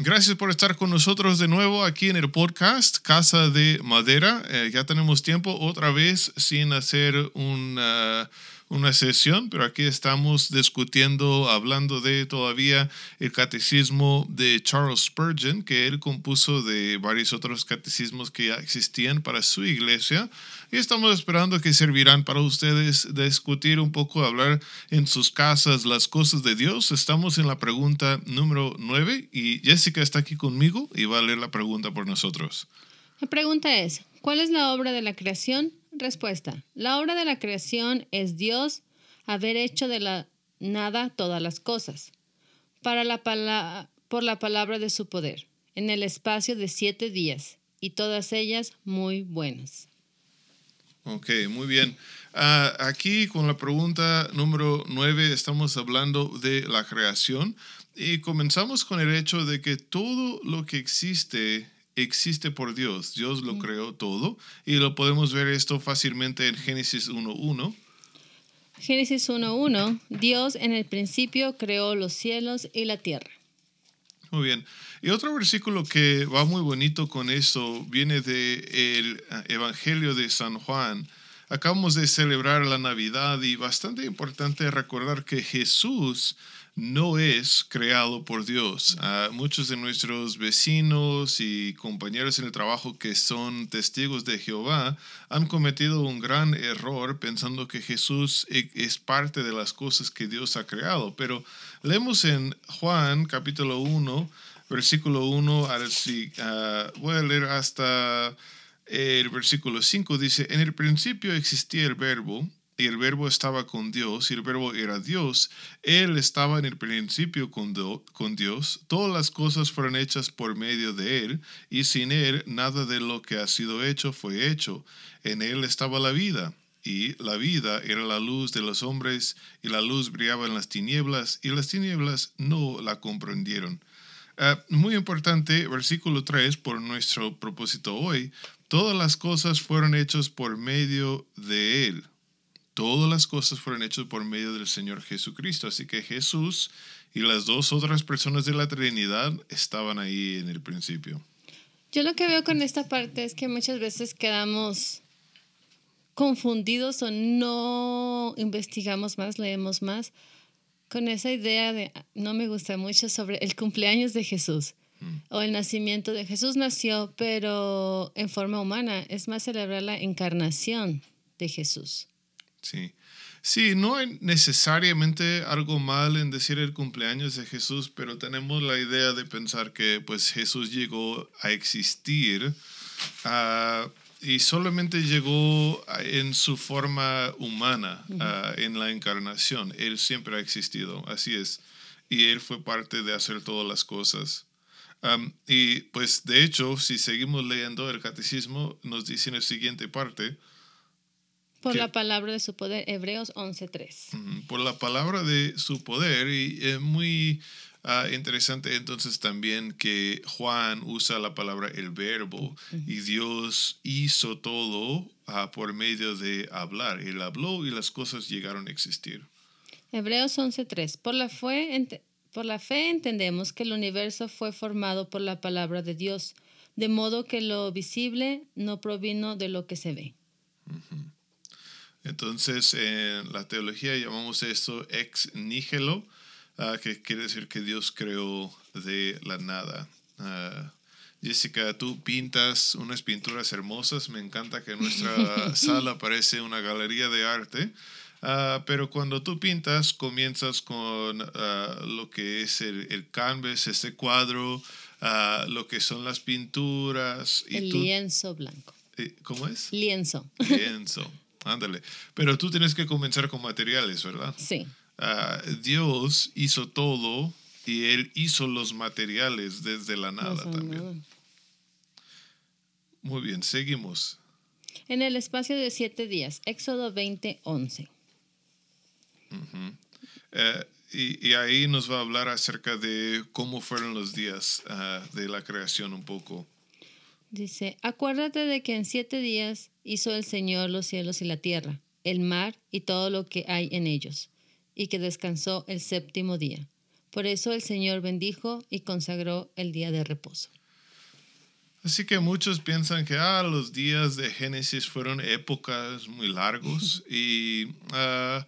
Gracias por estar con nosotros de nuevo aquí en el podcast Casa de Madera. Eh, ya tenemos tiempo otra vez sin hacer una, una sesión, pero aquí estamos discutiendo, hablando de todavía el catecismo de Charles Spurgeon, que él compuso de varios otros catecismos que ya existían para su iglesia. Y estamos esperando que servirán para ustedes discutir un poco, hablar en sus casas las cosas de Dios. Estamos en la pregunta número 9 y Jessica está aquí conmigo y va a leer la pregunta por nosotros. La pregunta es, ¿cuál es la obra de la creación? Respuesta, la obra de la creación es Dios haber hecho de la nada todas las cosas, para la por la palabra de su poder, en el espacio de siete días, y todas ellas muy buenas. Ok, muy bien. Ah, aquí con la pregunta número nueve estamos hablando de la creación y comenzamos con el hecho de que todo lo que existe existe por Dios. Dios lo creó todo y lo podemos ver esto fácilmente en Génesis 1.1. Génesis 1.1, Dios en el principio creó los cielos y la tierra. Muy bien. Y otro versículo que va muy bonito con eso viene del el Evangelio de San Juan. Acabamos de celebrar la Navidad y bastante importante recordar que Jesús no es creado por Dios. Ah, muchos de nuestros vecinos y compañeros en el trabajo que son testigos de Jehová han cometido un gran error pensando que Jesús e, es parte de las cosas que Dios ha creado. Pero leemos en Juan capítulo 1, versículo 1 al... Uh, voy a leer hasta el versículo 5. Dice, en el principio existía el verbo y el verbo estaba con Dios, y el verbo era Dios. Él estaba en el principio con, con, Dios. Todas las cosas fueron hechas por medio de Él, y sin Él nada de lo que ha sido hecho fue hecho. En Él estaba la vida, y la vida era la luz de los hombres, y la luz brillaba en las tinieblas, y las tinieblas no la comprendieron. Ah, muy importante, versículo 3, por nuestro propósito hoy, todas las cosas fueron hechas por medio de Él todas las cosas fueron hechas por medio del Señor Jesucristo. Así que Jesús y las dos otras personas de la Trinidad estaban ahí en el principio. Yo lo que veo con esta parte es que muchas veces quedamos confundidos o no investigamos más, leemos más, con esa idea de, no me gusta mucho, sobre el cumpleaños de Jesús mm. o el nacimiento de Jesús nació, pero en forma humana. Es más celebrar la encarnación de Jesús. Sí. Sí, no hay necesariamente algo mal en decir el cumpleaños de Jesús, pero tenemos la idea de pensar que pues Jesús llegó a existir ah, y solamente llegó en su forma humana, ah, en la encarnación. Él siempre ha existido, así es. Y Él fue parte de hacer todas las cosas. y pues de hecho, si seguimos leyendo el catecismo, nos dice en la siguiente parte, por la palabra de su poder, Hebreos 11.3. Por la palabra de su poder, y es muy ah, interesante entonces también que Juan usa la palabra el verbo, y Dios hizo todo ah, por medio de hablar. Él habló y las cosas llegaron a existir. Hebreos 11.3. Por la fe, por la fe entendemos que el universo fue formado por la palabra de Dios, de modo que lo visible no provino de lo que se ve. Entonces, en la teología llamamos esto ex nihilo, ah, que quiere decir que Dios creó de la nada. Ah, Jessica, tú pintas unas pinturas hermosas. Me encanta que nuestra sala parece una galería de arte. Ah, pero cuando tú pintas, comienzas con lo que es el, canvas, ese cuadro, lo que son las pinturas. Y el lienzo blanco. Eh, ¿Cómo es? Lienzo. Lienzo. Ándale. Pero tú tienes que comenzar con materiales, ¿verdad? Sí. Ah, Dios hizo todo y Él hizo los materiales desde la nada también. Muy bien, seguimos. En el espacio de siete días, Éxodo 20, 11. Eh, y, ahí nos va a hablar acerca de cómo fueron los días ah, de la creación un poco. Dice, acuérdate de que en siete días hizo el Señor los cielos y la tierra, el mar y todo lo que hay en ellos, y que descansó el séptimo día. Por eso el Señor bendijo y consagró el día de reposo. Así que muchos piensan que ah, los días de Génesis fueron épocas muy largos y ah,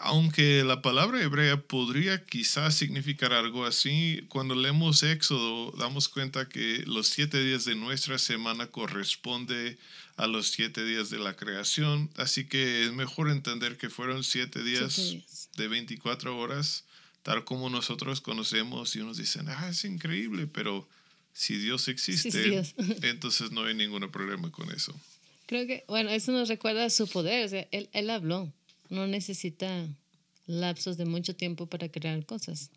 aunque la palabra hebrea podría quizás significar algo así, cuando leemos Éxodo damos cuenta que los siete días de nuestra semana corresponde a los siete días de la creación, así que es mejor entender que fueron siete días, días. de 24 horas, tal como nosotros conocemos y unos dicen, ah, es increíble, pero si Dios existe, Sí, es Dios. entonces no hay ningún problema con eso. Creo que, bueno, eso nos recuerda su poder. O sea, él, él habló. No necesita lapsos de mucho tiempo para crear cosas.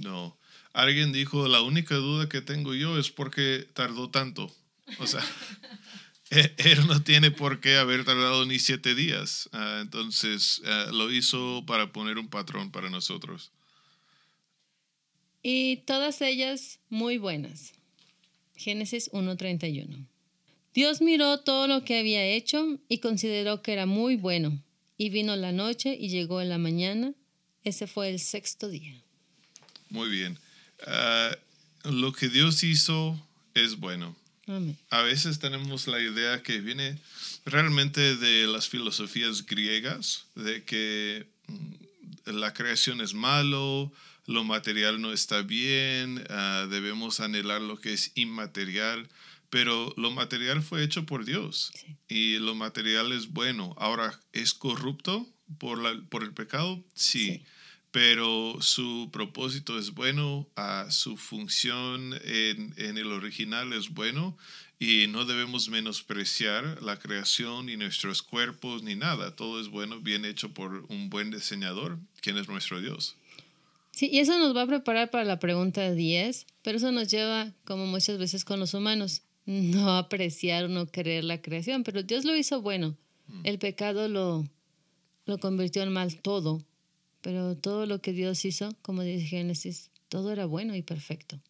No. Alguien dijo, la única duda que tengo yo es por qué tardó tanto. O sea, él no tiene por qué haber tardado ni siete días. Ah, entonces, ah, lo hizo para poner un patrón para nosotros. Y todas ellas muy buenas. Génesis 1.31. Dios miró todo lo que había hecho y consideró que era muy bueno. Y vino la noche y llegó la mañana. Ese fue el sexto día. Muy bien. Ah, lo que Dios hizo es bueno. Amén. A veces tenemos la idea que viene realmente de las filosofías griegas, de que mm, la creación es malo, lo material no está bien, ah, debemos anhelar lo que es inmaterial, pero lo material fue hecho por Dios Sí. y lo material es bueno. Ahora, ¿es corrupto por, la, por el pecado? Sí. Sí. Pero su propósito es bueno, ah, su función en, en el original es bueno y no debemos menospreciar la creación ni nuestros cuerpos ni nada. Todo es bueno, bien hecho por un buen diseñador, quien es nuestro Dios. Sí, y eso nos va a preparar para la pregunta 10, pero eso nos lleva, como muchas veces con los humanos, no apreciar o no querer la creación, pero Dios lo hizo bueno. El pecado lo, lo convirtió en mal todo, pero todo lo que Dios hizo, como dice Génesis, todo era bueno y perfecto.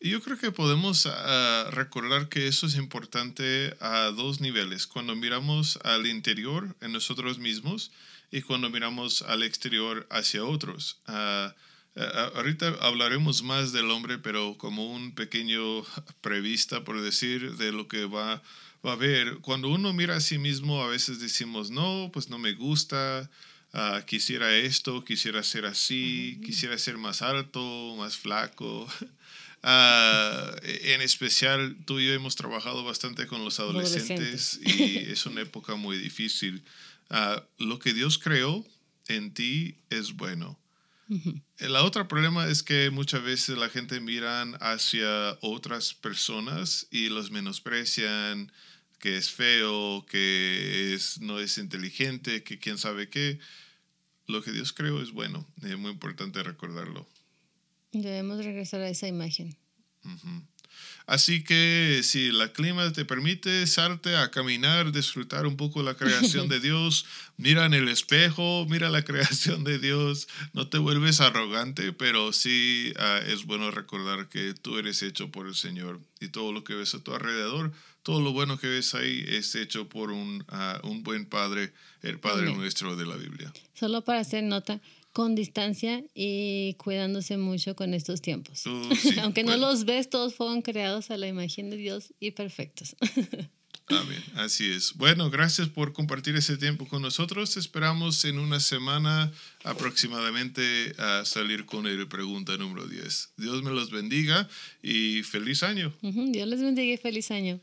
Yo creo que podemos ah, recordar que eso es importante a dos niveles. Cuando miramos al interior en nosotros mismos y cuando miramos al exterior hacia otros. Ah, ah, ahorita hablaremos más del hombre, pero como un pequeño prevista, por decir, de lo que va, va a haber. Cuando uno mira a sí mismo, a veces decimos, no, pues no me gusta. Ah, quisiera esto, quisiera ser así, quisiera ser más alto, más flaco. Ah, en especial, tú y yo hemos trabajado bastante con los adolescentes, y es una época muy difícil. Ah, lo que Dios creó en ti es bueno. El otro problema es que muchas veces la gente miran hacia otras personas y los menosprecian, que es feo, que es, no es inteligente, que quién sabe qué. Lo que Dios creó es bueno, es muy importante recordarlo. Debemos regresar a esa imagen. Así que si la clima te permite, salte a caminar, disfrutar un poco la creación de Dios, mira en el espejo, mira la creación de Dios, no te vuelves arrogante, pero sí ah, es bueno recordar que tú eres hecho por el Señor y todo lo que ves a tu alrededor, todo lo bueno que ves ahí es hecho por un, ah, un buen Padre, el Padre Amén. nuestro de la Biblia. Solo para hacer nota, con distancia y cuidándose mucho con estos tiempos. Uh, sí, Aunque no bueno. los ves, todos fueron creados a la imagen de Dios y perfectos. Amén, así es. Bueno, gracias por compartir ese tiempo con nosotros. Esperamos en una semana aproximadamente a salir con el pregunta número 10. Dios me los bendiga y feliz año. Ujú, Dios les bendiga y feliz año.